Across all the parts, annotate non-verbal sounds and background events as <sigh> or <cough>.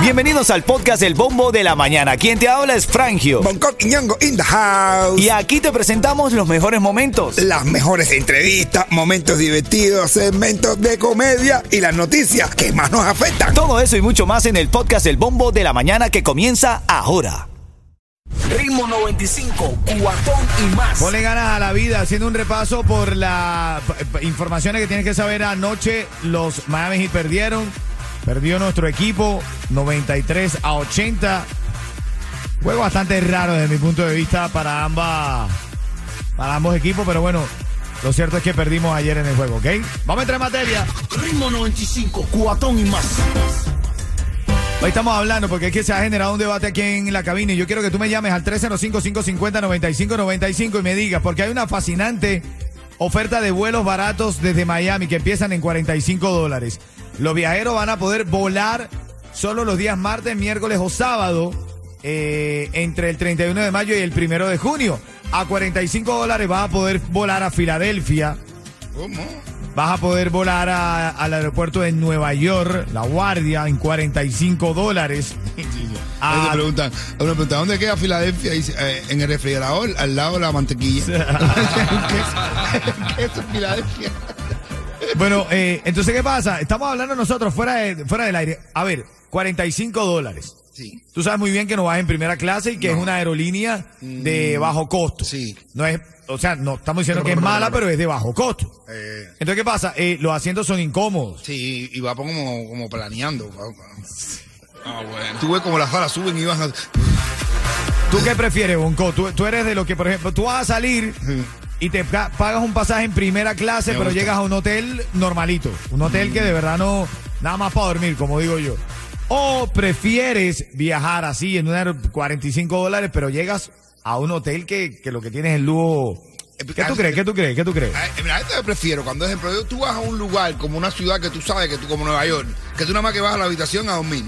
Bienvenidos al podcast El Bombo de la Mañana. Quien te habla es Frangio. Bangkok y Ñongo in the house. Y aquí te presentamos los mejores momentos. Las mejores entrevistas, momentos divertidos, segmentos de comedia y las noticias que más nos afectan. Todo eso y mucho más en el podcast El Bombo de la Mañana que comienza ahora. Ritmo 95, cuatón y más. Ponle ganas a la vida haciendo un repaso por las informaciones que tienes que saber. Anoche los Miami Heat perdieron. Perdió nuestro equipo 93 a 80. Juego bastante raro desde mi punto de vista para ambas para ambos equipos, pero bueno, lo cierto es que perdimos ayer en el juego, ¿ok? Vamos a entrar en materia. Ritmo 95, cuatón y más. Hoy estamos hablando porque es que se ha generado un debate aquí en la cabina y yo quiero que tú me llames al 305-550-9595 y me digas, porque hay una fascinante oferta de vuelos baratos desde Miami que empiezan en 45 dólares. Los viajeros van a poder volar solo los días martes, miércoles o sábado eh, entre el 31 de mayo y el 1 de junio. A 45 dólares vas a poder volar a Filadelfia. ¿Cómo? Vas a poder volar a- al aeropuerto de Nueva York, La Guardia, en 45 dólares. <laughs> Ah. Preguntan, uno pregunta, ¿dónde queda Filadelfia? Y dice, "Eh, en el refrigerador, al lado de la mantequilla. <laughs> ¿Qué es Filadelfia? Bueno, eh, entonces, ¿qué pasa? Estamos hablando nosotros fuera, de- fuera del aire. A ver, 45 dólares. Sí. Tú sabes muy bien que no vas en primera clase y que es una aerolínea de bajo costo. Sí. No es, o sea, no estamos diciendo que es mala, pero es de bajo costo. Eh, Entonces, ¿qué pasa? Eh, los asientos son incómodos. sí, y va como, como planeando. <laughs> Ah, bueno. Tú ves como las alas suben y bajan. ¿Tú qué prefieres, Bonco? Tú, tú eres de los que, por ejemplo, tú vas a salir y te pa- pagas un pasaje en primera clase, Me pero gusta. llegas a un hotel normalito. Un hotel que de verdad no, nada más para dormir, como digo yo. O prefieres viajar así en una 45 dólares, pero llegas a un hotel que, que lo que tienes es el lujo. ¿Qué tú crees? ¿Qué tú crees? ¿Qué tú crees? Ay, Mira, esto yo prefiero cuando, por ejemplo, tú vas a un lugar como una ciudad que tú sabes que tú, como Nueva York, que tú nada más que vas a la habitación a dormir.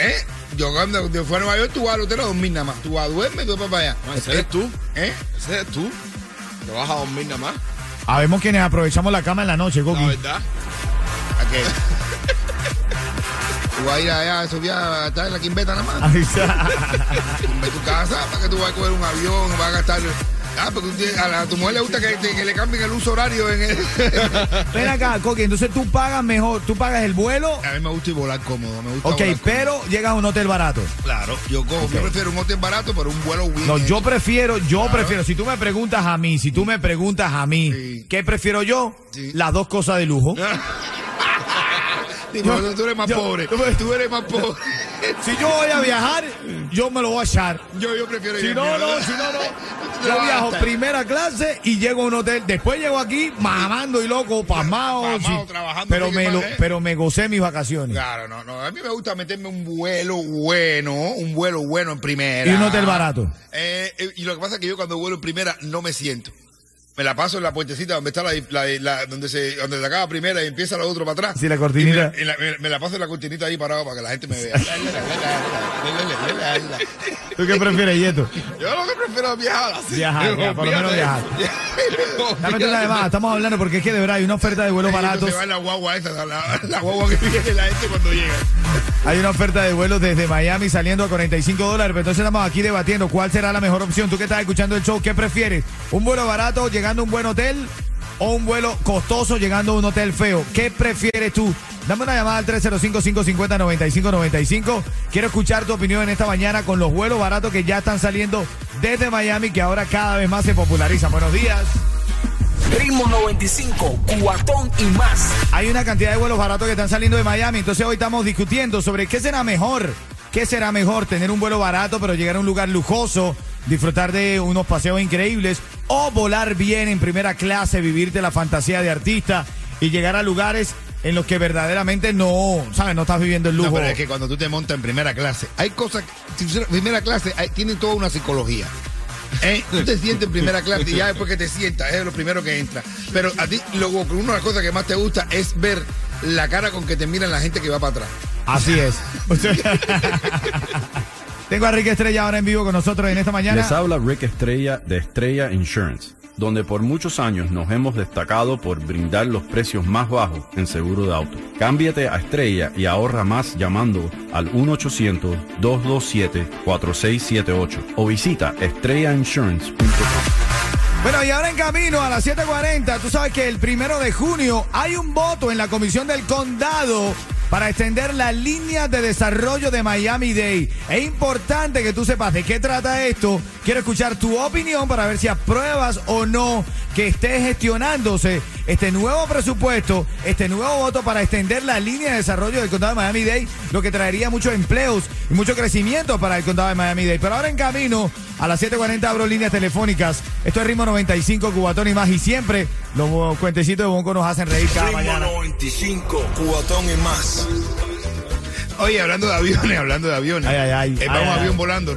¿Eh? Yo cuando yo fui a Nueva York, tú vas al hotel a dormir nada más. Tú vas a duerme y tú vas para allá. No, ese eres tú. ¿Eh? Ese eres tú. Te vas a dormir nada más. Habemos quienes aprovechamos la cama en la noche, Coqui. La verdad. ¿A qué? Tú vas a ir allá a esos viajes a estar en la quimbeta nada más. Ahí está. tu casa para que tú vas a coger un avión, vas a gastar. Ah, porque a, la- a tu mujer le gusta que, que le cambien el uso horario en el. <laughs> Ven acá, Coqui, entonces tú pagas mejor, tú pagas el vuelo, a mí me gusta ir volar cómodo, me gusta ok, volar pero llegas a un hotel barato. Claro, yo cojo, yo prefiero un hotel barato, pero un vuelo bien. No, yo prefiero, yo prefiero, si tú me preguntas a mí, si tú me preguntas a mí, Sí. ¿qué prefiero yo? Sí. Las dos cosas de lujo. <laughs> Tú eres más yo- pobre. Tú eres más pobre. <laughs> Si yo voy a viajar, yo me lo voy a echar. Yo, yo prefiero Si ir no, no, si no, no. <laughs> Yo viajo primera clase y llego a un hotel. Después llego aquí mamando y loco, pasmado. Pasmado, sí. trabajando, pero, me lo, pero me gocé mis vacaciones. Claro, no, no. A mí me gusta meterme un vuelo bueno, un vuelo bueno en primera. Y un hotel barato. Eh, eh, y lo que pasa es que yo cuando vuelo en primera no me siento. Me la paso en la puertecita donde está la, la- la- donde se donde se acaba primera y empieza la otra para atrás. Sí, la cortinita. Me, la- me- me la paso en la cortinita ahí parado para que la gente me vea. ¿Tú qué prefieres, Yeto? Yo prefiero viajar así. Viajar, ya, por lo menos viajar. <laughs> Dame una llamada, estamos hablando porque es que de verdad hay una oferta de vuelos baratos. Se va la guagua esa, la, la- la guagua que viene la gente cuando llega. Hay una oferta de vuelos desde Miami saliendo a 45 dólares. Pero entonces estamos aquí debatiendo cuál será la mejor opción. Tú que estás escuchando el show, ¿qué prefieres? ¿Un vuelo barato llegando a un buen hotel o un vuelo costoso llegando a un hotel feo? ¿Qué prefieres tú? Dame una llamada al 305-550-9595. Quiero escuchar tu opinión en esta mañana con los vuelos baratos que ya están saliendo desde Miami, que ahora cada vez más se popularizan. Buenos días. Ritmo 95, cuatón y más. Hay una cantidad de vuelos baratos que están saliendo de Miami, entonces hoy estamos discutiendo sobre qué será mejor. ¿Qué será mejor? ¿Tener un vuelo barato pero llegar a un lugar lujoso, disfrutar de unos paseos increíbles o volar bien en primera clase, vivirte la fantasía de artista y llegar a lugares en los que verdaderamente no, ¿sabes? No estás viviendo el lujo. No, pero es que cuando tú te montas en primera clase, hay cosas, si tú- primera clase hay- tiene toda una psicología. ¿Eh? Tú te sientes en primera clase y ya después que te sientas es lo primero que entra. Pero a ti, luego, una de las cosas que más te gusta es ver la cara con que te miran la gente que va para atrás. Así es. <laughs> Tengo a Rick Estrella ahora en vivo con nosotros en esta mañana. Les habla Rick Estrella de Estrella Insurance. Donde por muchos años nos hemos destacado por brindar los precios más bajos en seguro de auto. Cámbiate a Estrella y ahorra más llamando al 1-800-227-4678 o visita estrellainsurance.com. Bueno, y ahora en camino a las 7:40, tú sabes que el primero de junio hay un voto en la Comisión del Condado para extender la línea de desarrollo de Miami Day. Es importante que tú sepas de qué trata esto. Quiero escuchar tu opinión para ver si apruebas o no que esté gestionándose este nuevo presupuesto, este nuevo voto para extender la línea de desarrollo del condado de Miami Dade, lo que traería muchos empleos y mucho crecimiento para el condado de Miami Dade. Pero ahora en camino, a las 7:40 abro líneas telefónicas. Esto es Ritmo 95, Cubatón y más. Y siempre los cuentecitos de Bonco nos hacen reír cada Ritmo mañana. 95, cubatón y más. Oye, hablando de aviones, hablando de aviones. Ay, ay, ay. Eh, vamos ay, avión ay. volando.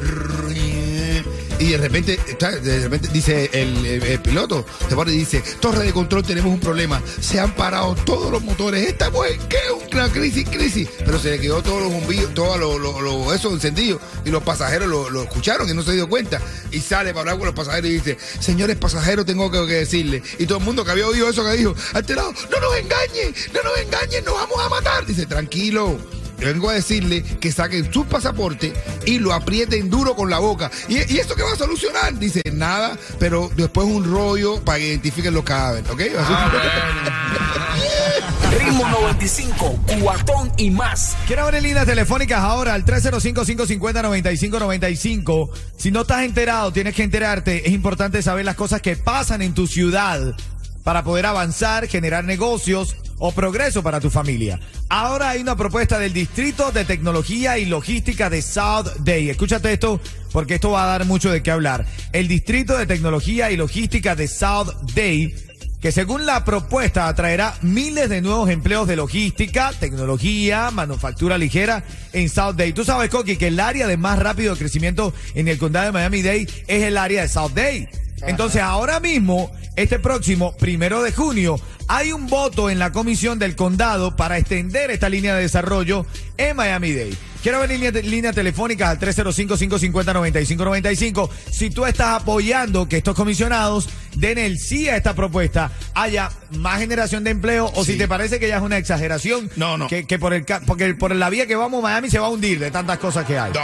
Y de repente, de repente dice el, piloto, se pone y dice, torre de control, tenemos un problema. Se han parado todos los motores. Estamos en ¿qué? una crisis, crisis. Pero se le quedó todos los bombillos, todos los, esos encendidos. Y los pasajeros lo, escucharon y no se dio cuenta. Y sale para hablar con los pasajeros y dice, señores pasajeros, tengo que, que decirle. Y todo el mundo que había oído eso que dijo, alterado, no nos engañen, no nos engañen, nos vamos a matar. Dice, tranquilo. Yo vengo a decirle que saquen su pasaporte y lo aprieten duro con la boca. ¿Y, y esto qué va a solucionar? Dice, nada, pero después un rollo para que identifiquen los cadáveres, ¿ok? <laughs> Ritmo 95, cuatón y más. Quiero abrir líneas telefónicas ahora al 305-550-9595. Si no estás enterado, tienes que enterarte. Es importante saber las cosas que pasan en tu ciudad para poder avanzar, generar negocios o progreso para tu familia. Ahora hay una propuesta del Distrito de Tecnología y Logística de South Day. Escúchate esto porque esto va a dar mucho de qué hablar. El Distrito de Tecnología y Logística de South Day que según la propuesta atraerá miles de nuevos empleos de logística, tecnología, manufactura ligera en South Day. Tú sabes, Coqui, que el área de más rápido crecimiento en el condado de Miami-Dade es el área de South Day. Entonces, ahora mismo, este próximo primero de junio, hay un voto en la comisión del condado para extender esta línea de desarrollo en Miami-Dade. Quiero ver línea, línea telefónica al 305-550-9595. Si tú estás apoyando que estos comisionados den el sí a esta propuesta, haya más generación de empleo, o si te parece que ya es una exageración, No, no. Que, que por el porque por la vía que vamos, Miami se va a hundir de tantas cosas que hay. No.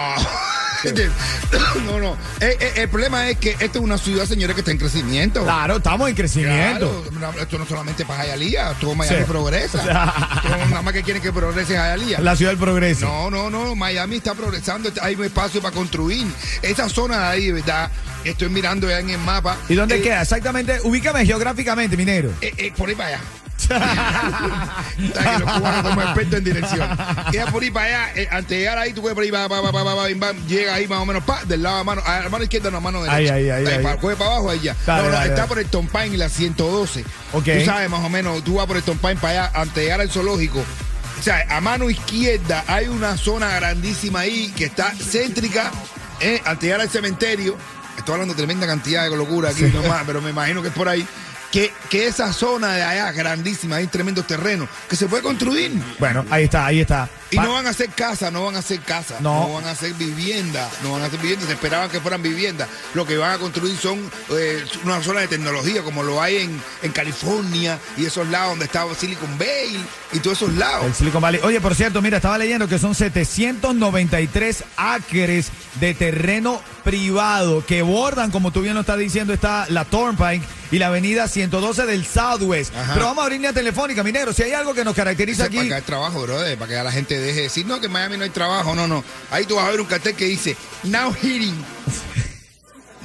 <laughs> <coughs> No, no. Eh, eh, el problema es que esta es una ciudad, señores, que está en crecimiento. Claro, estamos en crecimiento. Claro, esto no solamente para Jayalía, todo Miami Sí. progresa. <laughs> Todo nada más que quieren que progrese Jayalía. La ciudad del progreso. No, no, no, Miami está progresando, hay un espacio para construir. Esa zona de ahí, verdad, estoy mirando ya en el mapa. ¿Y dónde Eh, queda? Exactamente, ubícame geográficamente, mi negro. eh, por ahí para allá. Que los cubanos somos expertos en dirección. Queda por ahí para allá. eh, antes de llegar ahí, tú puedes por ahí, va, va, va, va, va, va, bim, bam, llega ahí más o menos, pa, del lado de mano, a la mano izquierda, no, a mano derecha. Ahí, ahí, ahí, ahí. para- coge para abajo, ahí ya. Dale, no, no, dale, está dale. por el Tompain y la 112. Ok. Tú sabes más o menos, tú vas por el Tompain para allá, antes de llegar al zoológico. O sea, a mano izquierda hay una zona grandísima ahí que está céntrica, eh, antes de llegar al cementerio. Estoy hablando de tremenda cantidad de locura aquí nomás, pero me imagino que es por ahí. Que, que esa zona de allá grandísima, hay tremendos terrenos que se puede construir. Bueno, ahí está, ahí está. Y no van a hacer casa, no van a hacer casa, No. no, van a hacer vivienda, no van a hacer vivienda, se esperaban que fueran viviendas. Lo que van a construir son eh, una zona de tecnología, como lo hay en, en California y esos lados donde estaba Silicon Valley y todos esos lados. El Silicon Valley. Oye, por cierto, mira, estaba leyendo que son 793 acres de terreno privado que bordan, como tú bien lo estás diciendo, está la Turnpike y la avenida 112 del Southwest. Ajá. Pero vamos a abrir línea telefónica, minero. Si hay algo que nos caracteriza Para aquí. que haya trabajo, brother, para que la gente deje de decir, no, que en Miami no hay trabajo, no, no. Ahí tú vas a ver un cartel que dice, now hitting.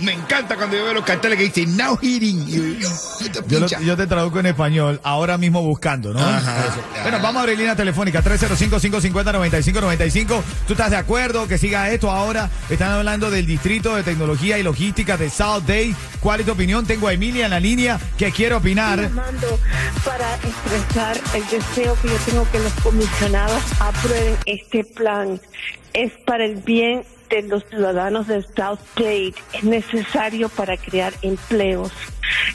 Me encanta cuando yo veo los carteles que dicen, now hitting. Y yo, "Oh, esta Yo, lo- pincha". yo te traduzco en español, ahora mismo buscando, ¿no? Ajá. Bueno, vamos a abrir línea telefónica 305-550-9595. ¿Tú estás de acuerdo que siga esto ahora? Están hablando del Distrito de Tecnología y Logística de South Day. ¿Cuál es tu opinión? Tengo a Emilia en la línea que quiere opinar. llamando para expresar el deseo que yo tengo que los comisionados aprueben este plan. Es para el bien de los ciudadanos de South. Es necesario para crear empleos.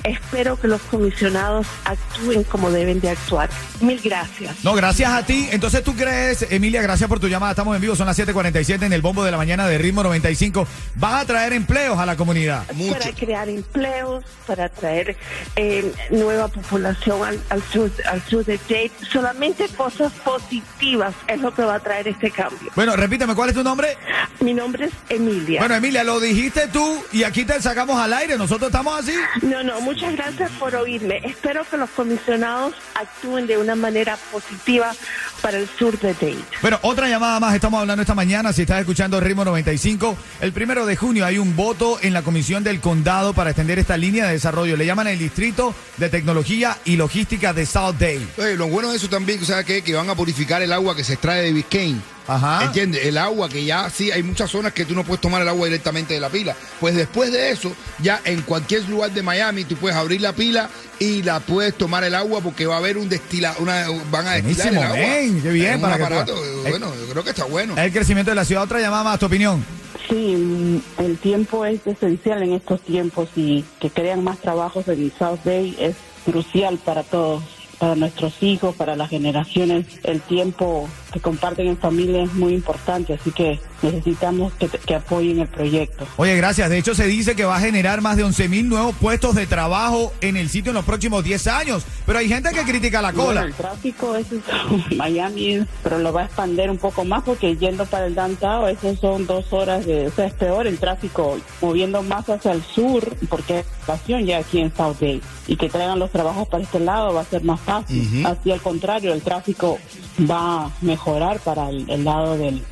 Espero que los comisionados actúen como deben de actuar. Mil gracias. No, gracias a ti. Entonces tú crees, Emilia, gracias por tu llamada. Estamos en vivo, son las 7:47 en el bombo de la mañana de ritmo 95. Vas a traer empleos a la comunidad. Para crear empleos, para traer eh, nueva población al, al sur, al sur de Dade. Solamente cosas positivas es lo que va a traer este cambio. Bueno, repíteme, ¿cuál es tu nombre? Mi nombre es Emilia. Bueno, Emilia, lo dijiste tú y aquí te sacamos al aire. Nosotros estamos así. No, no, muchas gracias por oírme. Espero que los comisionados actúen de una manera positiva para el sur de Dade. Bueno, otra llamada más. Estamos hablando esta mañana. Si estás escuchando Ritmo 95, el primero de junio hay un voto en la Comisión del Condado para extender esta línea de desarrollo. Le llaman el Distrito de Tecnología y Logística de South Dade. Lo bueno de eso también, ¿sabes qué? Que van a purificar el agua que se extrae de Biscayne. Ajá. ¿Entiendes? El agua que ya sí, hay muchas zonas que tú no puedes tomar el agua directamente de la pila. Pues después de eso, ya en cualquier lugar de Miami, tú puedes abrir la pila y la puedes tomar el agua porque va a haber un destila, una, van a destilar el agua. ven, qué bien, para que aparato, eh, bueno, yo creo que está bueno. El crecimiento de la ciudad. Otra llamada más, tu opinión. Sí, mm, el tiempo es esencial en estos tiempos y que crean más trabajos en South Bay es crucial para todos, para nuestros hijos, para las generaciones. El tiempo que comparten en familia es muy importante, así que necesitamos que, que apoyen el proyecto. Oye, gracias. De hecho, se dice que va a generar más de 11 mil nuevos puestos de trabajo en el sitio en los próximos 10 años. Pero hay gente que critica la Bueno, cola. el tráfico eso es <laughs> Miami, pero lo va a expandir un poco más porque yendo para el downtown, eso son dos horas de, o sea, es peor el tráfico moviendo más hacia el sur porque es estación ya aquí en South Bay y que traigan los trabajos para este lado va a ser más fácil. Así al contrario, el tráfico va a mejorar para el, el lado del,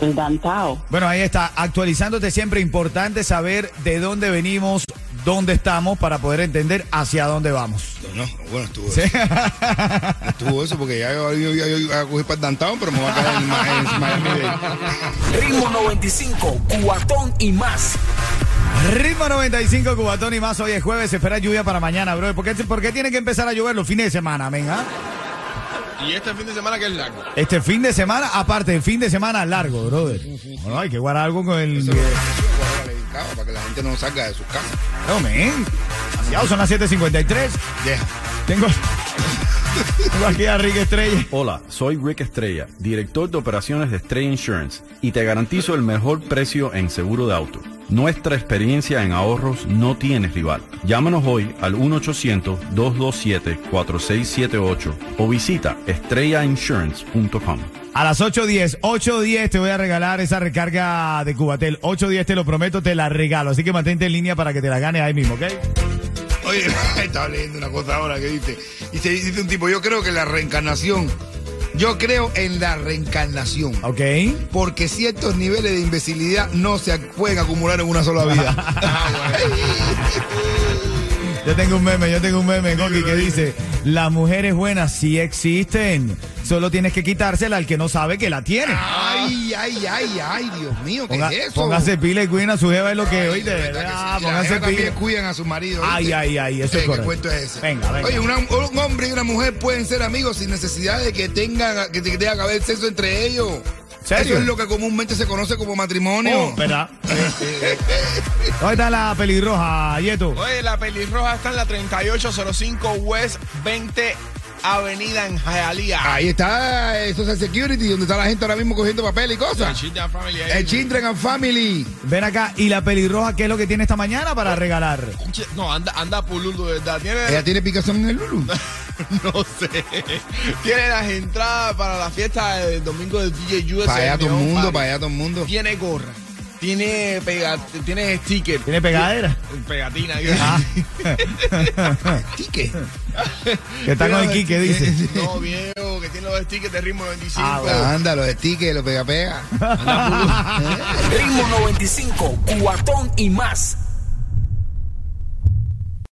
del downtown. Bueno, ahí está, actualizándote siempre. Importante saber de dónde venimos, dónde estamos, para poder entender hacia dónde vamos. No, bueno, estuvo eso. Estuvo eso porque ya yo, yo, yo- yo iba a coger para el downtown, pero me va a caer en, Miami. Ritmo 95, cuatón y más. Ritmo 95, Cubatón y más. Hoy es jueves, se espera lluvia para mañana, bro. ¿Por qué, por qué tiene que empezar a llover los fines de semana, venga? Y este fin de semana que es largo. Este fin de semana, aparte, el fin de semana largo, brother. Bueno, hay que guardar algo con el... Eso para que la gente no salga de sus casas. No, men. Demasiado, son las 7.53. Deja. Tengo... Tengo aquí a Rick Estrella. Hola, soy Rick Estrella, director de operaciones de Estrella Insurance y te garantizo el mejor precio en seguro de auto. Nuestra experiencia en ahorros no tiene rival. Llámanos hoy al 1-800-227-4678 o visita estrellainsurance.com. A las 8.10, 8.10 te voy a regalar esa recarga de Cubatel. 8.10 te lo prometo, te la regalo. Así que mantente en línea para que te la ganes ahí mismo, ¿ok? Oye, <laughs> estaba leyendo una cosa ahora que dice, dice, dice un tipo, yo creo que la reencarnación, yo creo en la reencarnación. ¿Ok? Porque ciertos niveles de imbecilidad no se pueden acumular en una sola vida. <laughs> <laughs> <laughs> Yo tengo un meme, yo tengo un meme, Coqui, que dice, las mujeres buenas sí existen, solo tienes que quitársela al que no sabe que la tiene. ay, ay, ay, ay, Dios mío, ¿qué Ponga- es eso? póngase pila y cuiden a su jeva, es lo que, Ay, oíste, de verdad que ah, sí. Y póngase también pila. cuidan a su marido. Ay, ay, ay, eso Eh, es ¿Qué correcto. cuento es ese? Venga, venga. Oye, una- un hombre y una mujer pueden ser amigos sin necesidad de que tengan que tenga que haber sexo entre ellos. ¿Serio? Eso es lo que comúnmente se conoce como matrimonio. Oh, ¿Verdad? <laughs> <laughs> ¿Dónde está la pelirroja, Yeto? Oye, la pelirroja está en la 3805 West 20 Avenida en Hialeah. Ahí está eh, Social Security, donde está la gente ahora mismo cogiendo papel y El cosas. Children Family ahí. El Children and Family. Ven acá, ¿y la pelirroja qué es lo que tiene esta mañana para regalar? No, anda, anda pululo, de verdad. Tiene, Ella tiene picazón en el Lulu. <laughs> <laughs> no sé. Tiene las entradas para la fiesta del domingo de DJ USA. Para allá todo el mundo, Party. para allá todo el mundo. Tiene gorra. Tiene pega, tiene sticker. ¿Tiene pegadera? Pegatina. Ah. <laughs> Tique. que está con el Quique, dice. No, viejo, que tiene los stickers de ritmo 25. Ah, Anda, los stickers, los pega pega. <laughs> Ritmo 95, cuatón y más.